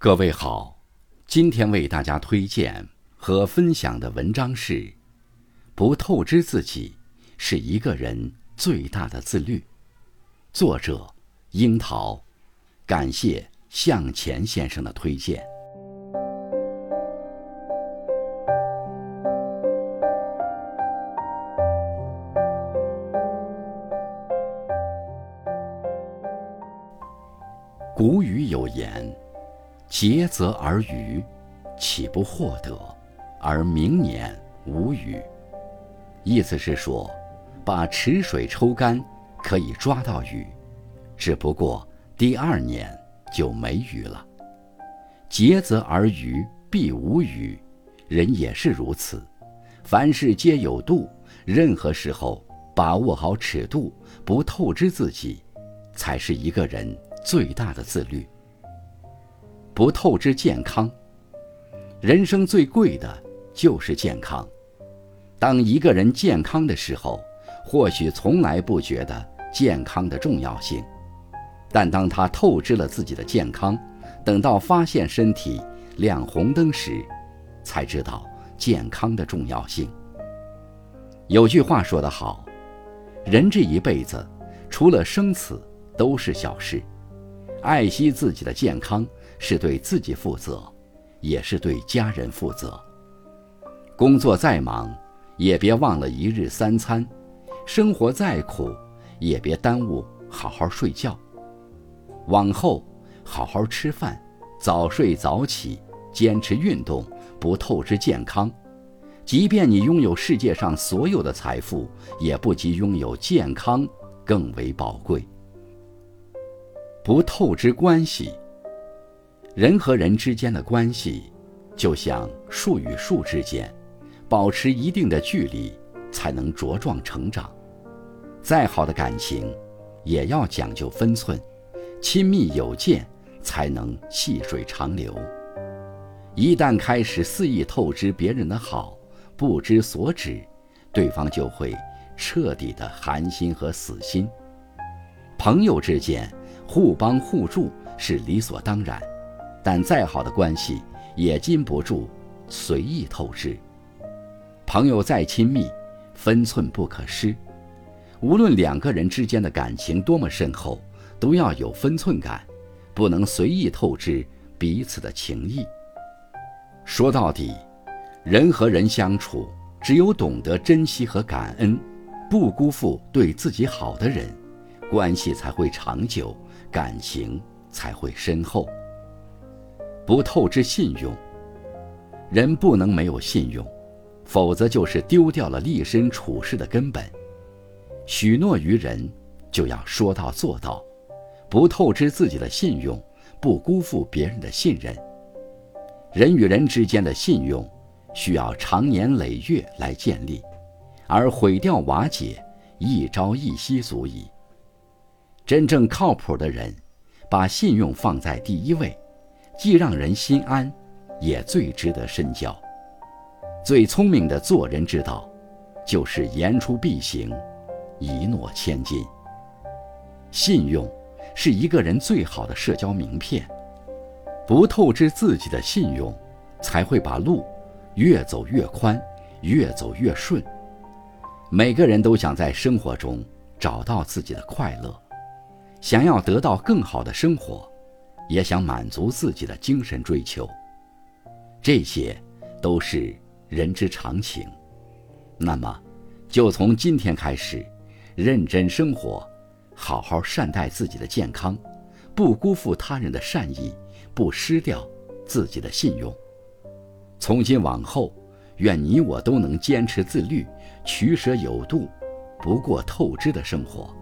各位好，今天为大家推荐和分享的文章是《不透支自己是一个人最大的自律》，作者樱桃，感谢向前先生的推荐。古语有言。竭泽而渔，岂不获得？而明年无鱼。意思是说，把池水抽干，可以抓到鱼，只不过第二年就没鱼了。竭泽而渔，必无鱼。人也是如此，凡事皆有度，任何时候把握好尺度，不透支自己，才是一个人最大的自律。不透支健康，人生最贵的就是健康。当一个人健康的时候，或许从来不觉得健康的重要性，但当他透支了自己的健康，等到发现身体亮红灯时，才知道健康的重要性。有句话说得好，人这一辈子，除了生死都是小事，爱惜自己的健康。是对自己负责，也是对家人负责。工作再忙，也别忘了一日三餐；生活再苦，也别耽误好好睡觉。往后好好吃饭，早睡早起，坚持运动，不透支健康。即便你拥有世界上所有的财富，也不及拥有健康更为宝贵。不透支关系。人和人之间的关系，就像树与树之间，保持一定的距离，才能茁壮成长。再好的感情，也要讲究分寸，亲密有间，才能细水长流。一旦开始肆意透支别人的好，不知所止，对方就会彻底的寒心和死心。朋友之间互帮互助是理所当然。但再好的关系也禁不住随意透支。朋友再亲密，分寸不可失。无论两个人之间的感情多么深厚，都要有分寸感，不能随意透支彼此的情谊。说到底，人和人相处，只有懂得珍惜和感恩，不辜负对自己好的人，关系才会长久，感情才会深厚。不透支信用，人不能没有信用，否则就是丢掉了立身处世的根本。许诺于人，就要说到做到，不透支自己的信用，不辜负别人的信任。人与人之间的信用，需要长年累月来建立，而毁掉瓦解，一朝一夕足矣。真正靠谱的人，把信用放在第一位。既让人心安，也最值得深交。最聪明的做人之道，就是言出必行，一诺千金。信用是一个人最好的社交名片。不透支自己的信用，才会把路越走越宽，越走越顺。每个人都想在生活中找到自己的快乐，想要得到更好的生活。也想满足自己的精神追求，这些都是人之常情。那么，就从今天开始，认真生活，好好善待自己的健康，不辜负他人的善意，不失掉自己的信用。从今往后，愿你我都能坚持自律，取舍有度，不过透支的生活。